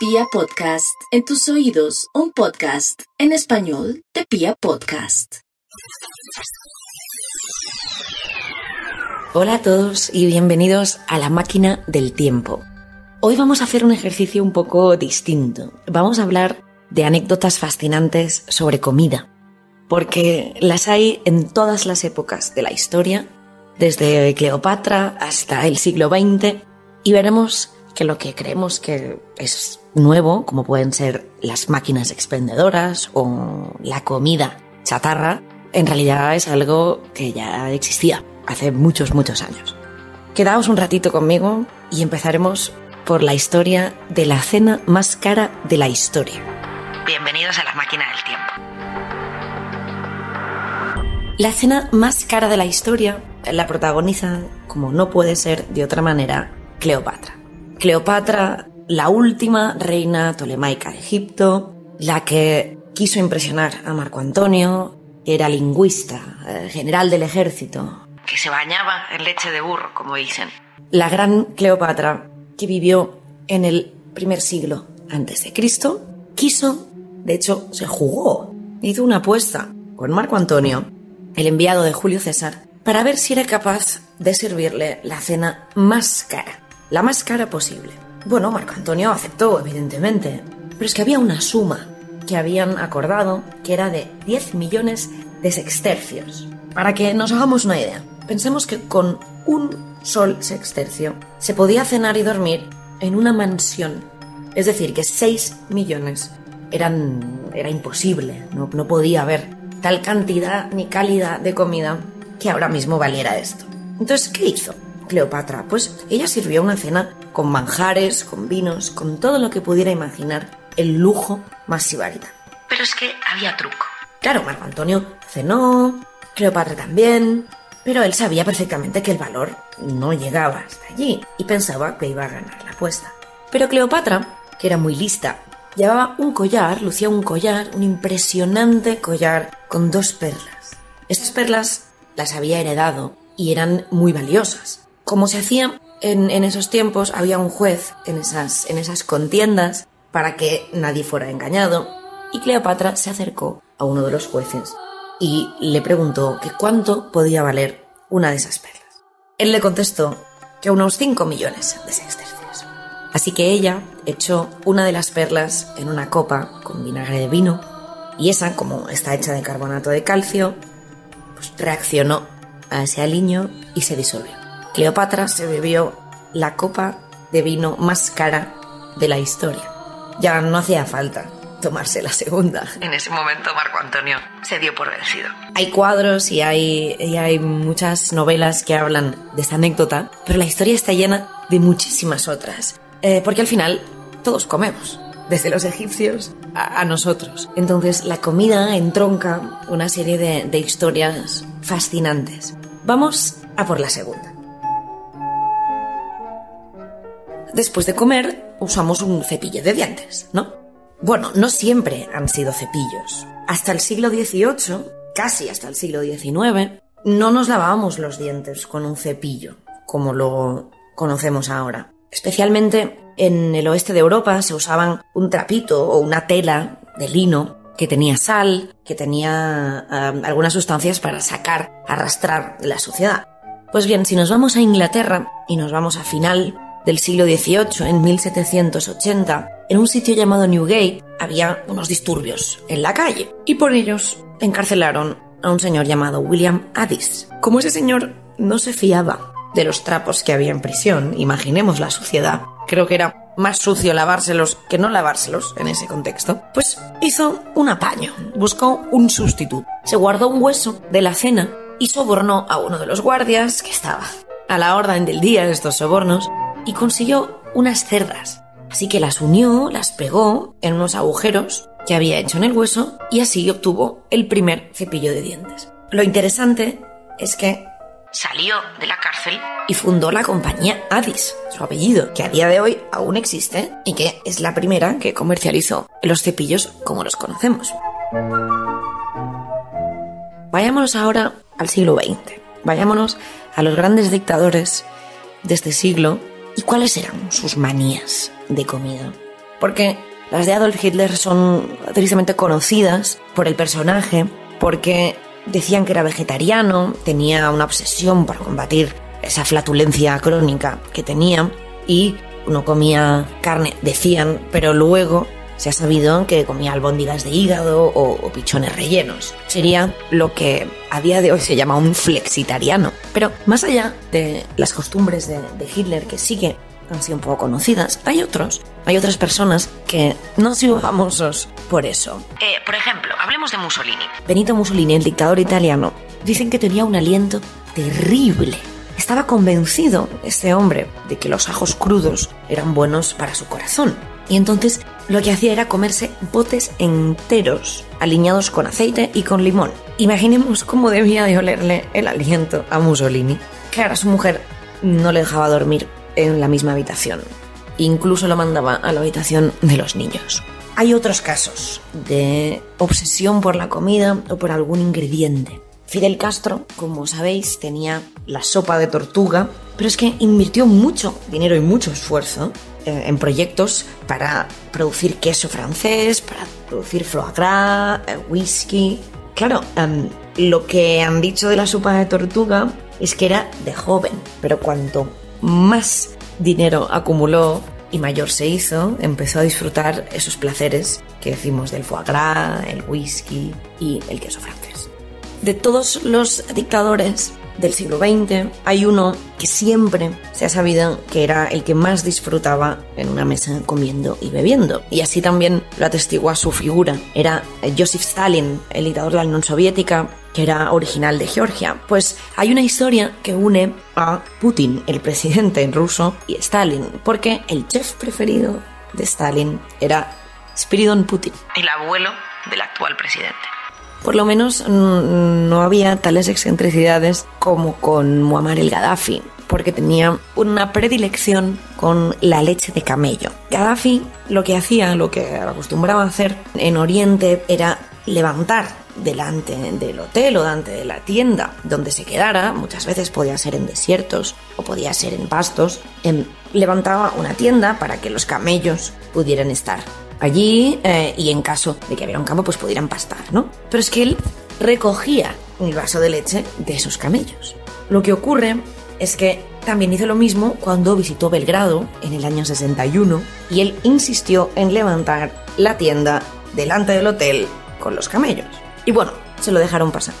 Pia Podcast, en tus oídos, un podcast en español de Pia Podcast. Hola a todos y bienvenidos a la máquina del tiempo. Hoy vamos a hacer un ejercicio un poco distinto. Vamos a hablar de anécdotas fascinantes sobre comida, porque las hay en todas las épocas de la historia, desde Cleopatra hasta el siglo XX, y veremos que lo que creemos que es nuevo, como pueden ser las máquinas expendedoras o la comida chatarra, en realidad es algo que ya existía hace muchos, muchos años. Quedaos un ratito conmigo y empezaremos por la historia de la cena más cara de la historia. Bienvenidos a la máquina del tiempo. La cena más cara de la historia la protagoniza, como no puede ser de otra manera, Cleopatra. Cleopatra, la última reina tolemaica de Egipto, la que quiso impresionar a Marco Antonio, que era lingüista, eh, general del ejército, que se bañaba en leche de burro, como dicen. La gran Cleopatra, que vivió en el primer siglo antes de Cristo, quiso, de hecho, se jugó, hizo una apuesta con Marco Antonio, el enviado de Julio César, para ver si era capaz de servirle la cena más cara la más cara posible. Bueno, Marco Antonio aceptó, evidentemente, pero es que había una suma que habían acordado que era de 10 millones de sextercios. Para que nos hagamos una idea, pensemos que con un sol sextercio se podía cenar y dormir en una mansión. Es decir, que 6 millones eran, era imposible, no, no podía haber tal cantidad ni calidad de comida que ahora mismo valiera esto. Entonces, ¿qué hizo? Cleopatra? Pues ella sirvió una cena con manjares, con vinos, con todo lo que pudiera imaginar el lujo más sibarita. Pero es que había truco. Claro, Marco Antonio cenó, Cleopatra también, pero él sabía perfectamente que el valor no llegaba hasta allí y pensaba que iba a ganar la apuesta. Pero Cleopatra, que era muy lista, llevaba un collar, lucía un collar, un impresionante collar con dos perlas. Estas perlas las había heredado y eran muy valiosas. Como se hacía en, esos tiempos, había un juez en esas, en esas contiendas para que nadie fuera engañado, y Cleopatra se acercó a uno de los jueces y le preguntó que cuánto podía valer una de esas perlas. Él le contestó que unos 5 millones de sextercios. Así que ella echó una de las perlas en una copa con vinagre de vino y esa, como está hecha de carbonato de calcio, pues reaccionó a ese aliño y se disolvió. Cleopatra se bebió la copa de vino más cara de la historia. Ya no hacía falta tomarse la segunda. En ese momento Marco Antonio se dio por vencido. Hay cuadros y hay, y hay muchas novelas que hablan de esta anécdota, pero la historia está llena de muchísimas otras. Eh, porque al final todos comemos, desde los egipcios a, nosotros. Entonces la comida entronca una serie de, de historias fascinantes. Vamos a por la segunda. Después de comer usamos un cepillo de dientes, ¿no? Bueno, no siempre han sido cepillos. Hasta el siglo XVIII, casi hasta el siglo XIX, no nos lavábamos los dientes con un cepillo, como lo conocemos ahora. Especialmente en el oeste de Europa se usaban un trapito o una tela de lino que tenía sal, que tenía algunas sustancias para sacar, arrastrar la suciedad. Pues bien, si nos vamos a Inglaterra y nos vamos a final del siglo XVIII, en 1780, en un sitio llamado Newgate, había unos disturbios en la calle y por ellos encarcelaron a un señor llamado William Addis. Como ese señor no se fiaba de los trapos que había en prisión, imaginemos la suciedad, creo que era más sucio lavárselos que no lavárselos en ese contexto, pues hizo un apaño, buscó un sustituto, se guardó un hueso de la cena y sobornó a uno de los guardias que estaba a la orden del día de estos sobornos y consiguió unas cerdas. Así que las unió, las pegó en unos agujeros que había hecho en el hueso y así obtuvo el primer cepillo de dientes. Lo interesante es que salió de la cárcel y fundó la compañía Addis, su apellido, que a día de hoy aún existe y que es la primera que comercializó los cepillos como los conocemos. Vayámonos ahora al siglo XX. Vayámonos a los grandes dictadores de este siglo ¿Y cuáles eran sus manías de comida? porque las de Adolf Hitler son tristemente conocidas por el personaje, porque decían que era vegetariano, tenía una obsesión por combatir esa flatulencia crónica que tenía y no comía carne, decían, pero luego se ha sabido que comía albóndigas de hígado o, pichones rellenos. Sería lo que a día de hoy se llama un flexitariano. Pero más allá de las costumbres de, Hitler, que sí que han sido un poco conocidas, hay otros, hay otras personas que no han sido famosos por eso. Eh, por ejemplo, hablemos de Mussolini. Benito Mussolini, el dictador italiano, dicen que tenía un aliento terrible. Estaba convencido este hombre de que los ajos crudos eran buenos para su corazón. Y entonces lo que hacía era comerse botes enteros, aliñados con aceite y con limón. Imaginemos cómo debía de olerle el aliento a Mussolini. Claro, su mujer no le dejaba dormir en la misma habitación. Incluso lo mandaba a la habitación de los niños. Hay otros casos de obsesión por la comida o por algún ingrediente. Fidel Castro, como sabéis, tenía la sopa de tortuga, pero es que invirtió mucho dinero y mucho esfuerzo en proyectos para producir queso francés, para producir foie gras, eh, whisky. Claro, em, lo que han dicho de la sopa de tortuga es que era de joven, pero cuanto más dinero acumuló y mayor se hizo, empezó a disfrutar esos placeres que decimos del foie gras, el whisky y el queso francés. De todos los dictadores del siglo XX, hay uno que siempre se ha sabido que era el que más disfrutaba en una mesa comiendo y bebiendo. Y así también lo atestigua su figura. Era Joseph Stalin, el dictador de la Unión Soviética, que era original de Georgia. Pues hay una historia que une a Putin, el presidente ruso, y Stalin, porque el chef preferido de Stalin era Spiridon Putin, el abuelo del actual presidente. Por lo menos no había tales excentricidades como con Muammar el Gaddafi, porque tenía una predilección con la leche de camello. Gaddafi lo que hacía, lo que acostumbraba a hacer en Oriente era levantar delante del hotel o delante de la tienda donde se quedara, muchas veces podía ser en desiertos o podía ser en pastos, em, levantaba una tienda para que los camellos pudieran estar allí eh, y en caso de que hubiera un campo pues pudieran pastar, ¿no? Pero es que él recogía un vaso de leche de esos camellos. Lo que ocurre es que también hizo lo mismo cuando visitó Belgrado en el año 61 y él insistió en levantar la tienda delante del hotel con los camellos. Y bueno, se lo dejaron pasar.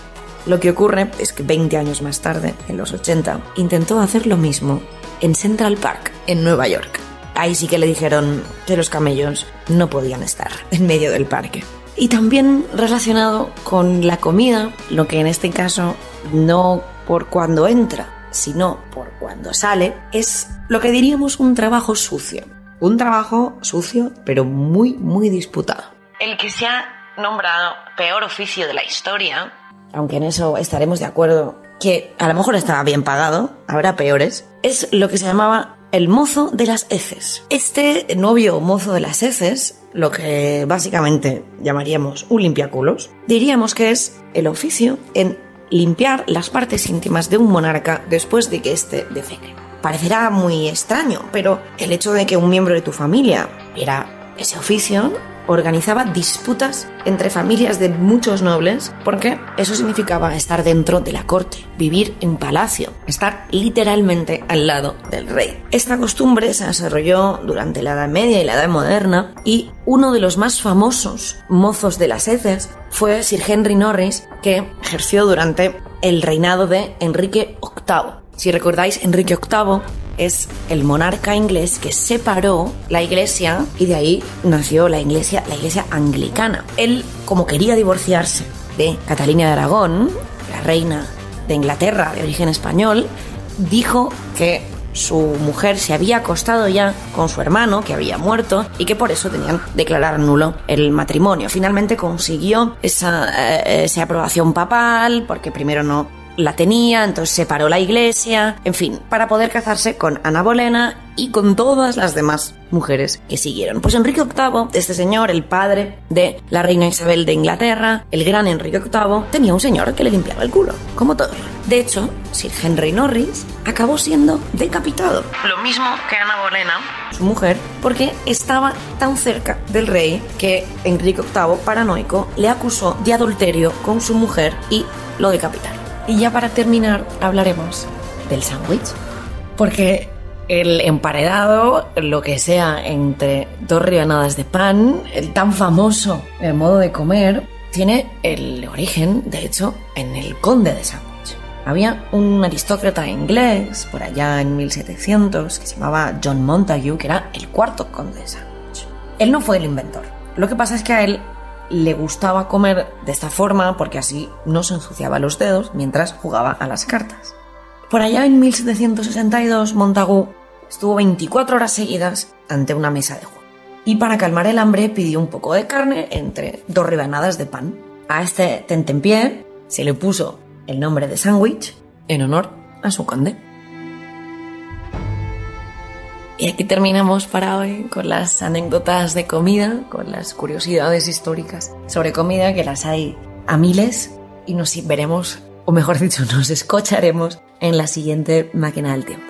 Lo que ocurre es que 20 años más tarde, en los 80, intentó hacer lo mismo en Central Park, en Nueva York ahí sí que le dijeron que los camellos no podían estar en medio del parque. Y también relacionado con la comida, lo que en este caso no por cuando entra, sino por cuando sale, es lo que diríamos un trabajo sucio. Un trabajo sucio, pero muy, muy disputado. El que se ha nombrado peor oficio de la historia, aunque en eso estaremos de acuerdo, que a lo mejor estaba bien pagado, habrá peores, es lo que se llamaba el mozo de las heces. Este novio mozo de las heces, lo que básicamente llamaríamos un limpiaculos, diríamos que es el oficio en limpiar las partes íntimas de un monarca después de que éste defeque. Parecerá muy extraño, pero el hecho de que un miembro de tu familia era ese oficio organizaba disputas entre familias de muchos nobles porque eso significaba estar dentro de la corte, vivir en palacio, estar literalmente al lado del rey. Esta costumbre se desarrolló durante la Edad Media y la Edad Moderna y uno de los más famosos mozos de las heces fue Sir Henry Norris que ejerció durante el reinado de Enrique VIII. Si recordáis, Enrique VIII es el monarca inglés que separó la iglesia y de ahí nació la iglesia, la iglesia anglicana. Él, como quería divorciarse de Catalina de Aragón, la reina de Inglaterra de origen español, dijo que su mujer se había acostado ya con su hermano, que había muerto, y que por eso tenían que declarar nulo el matrimonio. Finalmente consiguió esa, eh, esa aprobación papal, porque primero no la tenía, entonces separó la iglesia, en fin, para poder casarse con Ana Bolena y con todas las demás mujeres que siguieron. Pues Enrique VIII, este señor, el padre de la reina Isabel de Inglaterra, el gran Enrique VIII, tenía un señor que le limpiaba el culo, como todos. De hecho, Sir Henry Norris acabó siendo decapitado. Lo mismo que Ana Bolena, su mujer, porque estaba tan cerca del rey que Enrique VIII, paranoico, le acusó de adulterio con su mujer y lo decapitaron. Y ya para terminar, hablaremos del sándwich. Porque el emparedado, lo que sea entre dos rebanadas de pan, el tan famoso modo de comer, tiene el origen, de hecho, en el conde de Sandwich. Había un aristócrata inglés por allá en 1700 que se llamaba John Montague, que era el cuarto conde de Sandwich. Él no fue el inventor. Lo que pasa es que a él le gustaba comer de esta forma porque así no se ensuciaba los dedos mientras jugaba a las cartas. Por allá en 1762, Montagu estuvo 24 horas seguidas ante una mesa de juego. Y para calmar el hambre pidió un poco de carne entre dos rebanadas de pan. A este tentempié se le puso el nombre de sándwich en honor a su conde. Y aquí terminamos para hoy con las anécdotas de comida, con las curiosidades históricas sobre comida, que las hay a miles, y nos veremos, o mejor dicho, nos escucharemos en la siguiente máquina del tiempo.